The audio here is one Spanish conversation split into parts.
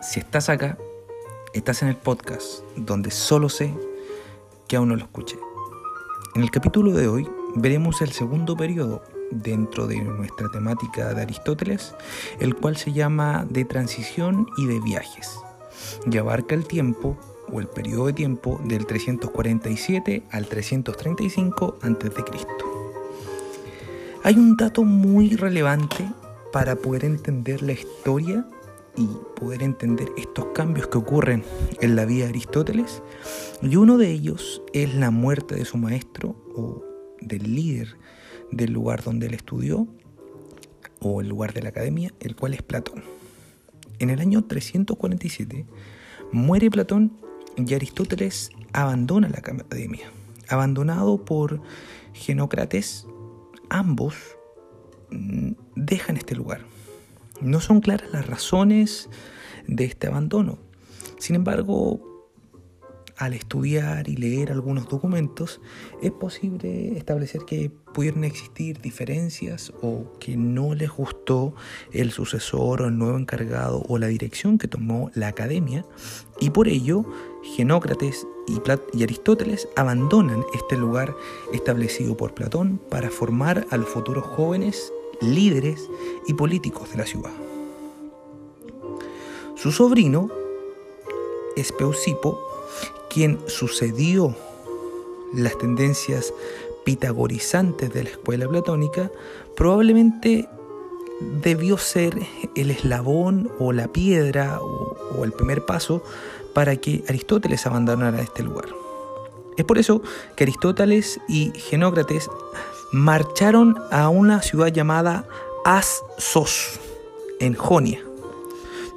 Si estás acá, estás en el podcast donde solo sé que aún no lo escuché. En el capítulo de hoy veremos el segundo periodo dentro de nuestra temática de Aristóteles, el cual se llama de transición y de viajes, y abarca el tiempo o el periodo de tiempo del 347 al 335 a.C. Hay un dato muy relevante para poder entender la historia y poder entender estos cambios que ocurren en la vida de Aristóteles. Y uno de ellos es la muerte de su maestro o del líder del lugar donde él estudió o el lugar de la academia, el cual es Platón. En el año 347 muere Platón y Aristóteles abandona la academia. Abandonado por Genócrates, ambos mm, dejan este lugar. No son claras las razones de este abandono. Sin embargo, al estudiar y leer algunos documentos, es posible establecer que pudieron existir diferencias o que no les gustó el sucesor o el nuevo encargado o la dirección que tomó la academia y por ello Genócrates y, y Aristóteles abandonan este lugar establecido por Platón para formar a los futuros jóvenes líderes y políticos de la ciudad. Su sobrino, Espeusipo, quien sucedió las tendencias pitagorizantes de la escuela platónica, probablemente debió ser el eslabón o la piedra o, el primer paso para que Aristóteles abandonara este lugar. Es por eso que Aristóteles y Genócrates marcharon a una ciudad llamada Assos, en Jonia,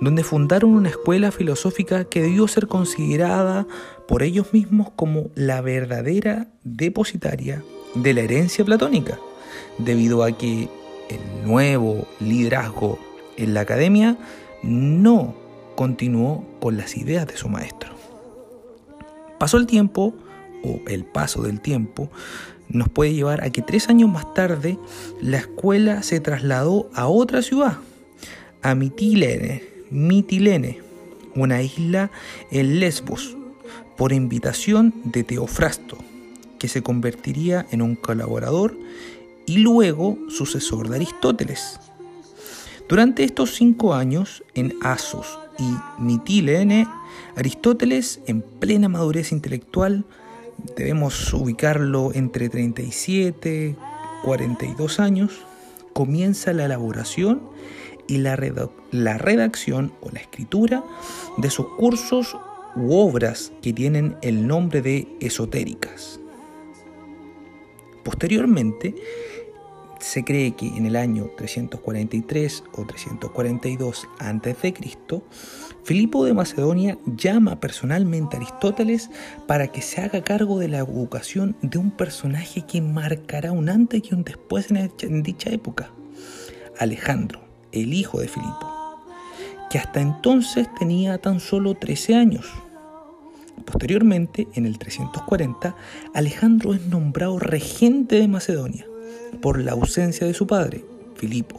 donde fundaron una escuela filosófica que debió ser considerada por ellos mismos como la verdadera depositaria de la herencia platónica, debido a que el nuevo liderazgo en la academia no continuó con las ideas de su maestro. Pasó el tiempo, o el paso del tiempo, nos puede llevar a que tres años más tarde la escuela se trasladó a otra ciudad, a Mitilene, Mitilene, una isla en Lesbos, por invitación de Teofrasto, que se convertiría en un colaborador y luego sucesor de Aristóteles. Durante estos cinco años, en Asos y Mitilene, Aristóteles, en plena madurez intelectual, debemos ubicarlo entre 37 y 42 años, comienza la elaboración y la, la redacción o la escritura de sus cursos u obras que tienen el nombre de esotéricas. Posteriormente, se cree que en el año 343 o 342 a.C., Filipo de Macedonia llama personalmente a Aristóteles para que se haga cargo de la educación de un personaje que marcará un antes y un después en dicha época, Alejandro, el hijo de Filipo, que hasta entonces tenía tan solo 13 años. Posteriormente, en el 340, Alejandro es nombrado regente de Macedonia por la ausencia de su padre, Filipo.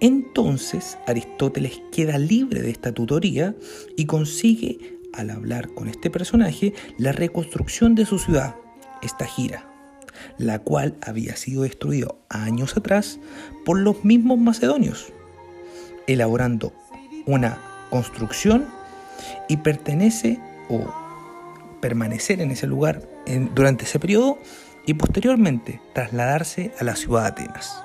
Entonces Aristóteles queda libre de esta tutoría y consigue, al hablar con este personaje, la reconstrucción de su ciudad, esta gira, la cual había sido destruida años atrás por los mismos macedonios, elaborando una construcción y pertenece o permanecer en ese lugar durante ese periodo y posteriormente trasladarse a la ciudad de Atenas.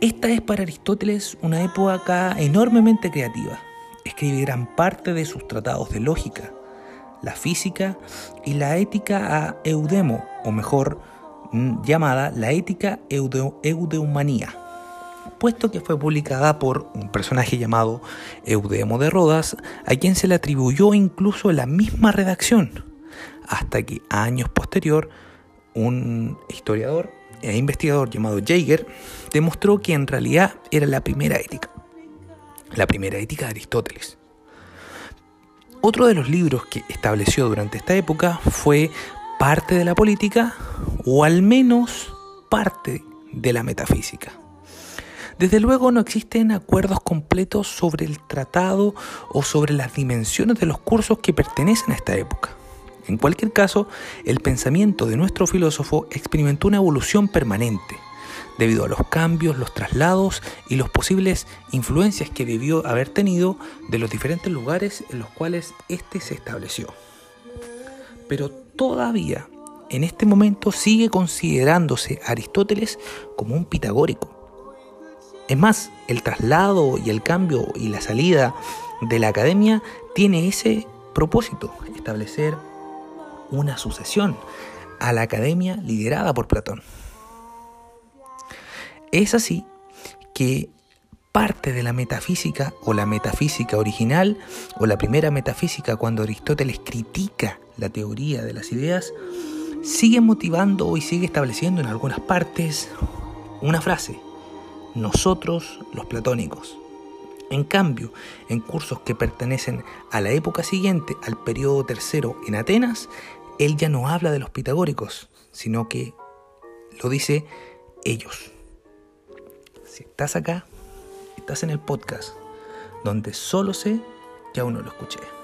Esta es para Aristóteles una época enormemente creativa. Escribe gran parte de sus tratados de lógica, la física y la ética a Eudemo, o mejor mm, llamada la ética eudeumanía, puesto que fue publicada por un personaje llamado Eudemo de Rodas, a quien se le atribuyó incluso la misma redacción, hasta que años posterior un historiador e investigador llamado Jaeger demostró que en realidad era la primera ética, la primera ética de Aristóteles. Otro de los libros que estableció durante esta época fue parte de la política o al menos parte de la metafísica. Desde luego no existen acuerdos completos sobre el tratado o sobre las dimensiones de los cursos que pertenecen a esta época. En cualquier caso, el pensamiento de nuestro filósofo experimentó una evolución permanente, debido a los cambios, los traslados y las posibles influencias que debió haber tenido de los diferentes lugares en los cuales éste se estableció. Pero todavía, en este momento, sigue considerándose Aristóteles como un pitagórico. Es más, el traslado y el cambio y la salida de la academia tiene ese propósito, establecer una sucesión a la academia liderada por Platón. Es así que parte de la metafísica o la metafísica original o la primera metafísica cuando Aristóteles critica la teoría de las ideas sigue motivando y sigue estableciendo en algunas partes una frase, nosotros los platónicos. En cambio, en cursos que pertenecen a la época siguiente, al periodo tercero en Atenas, él ya no habla de los pitagóricos, sino que lo dice ellos. Si estás acá, estás en el podcast, donde solo sé que aún no lo escuché.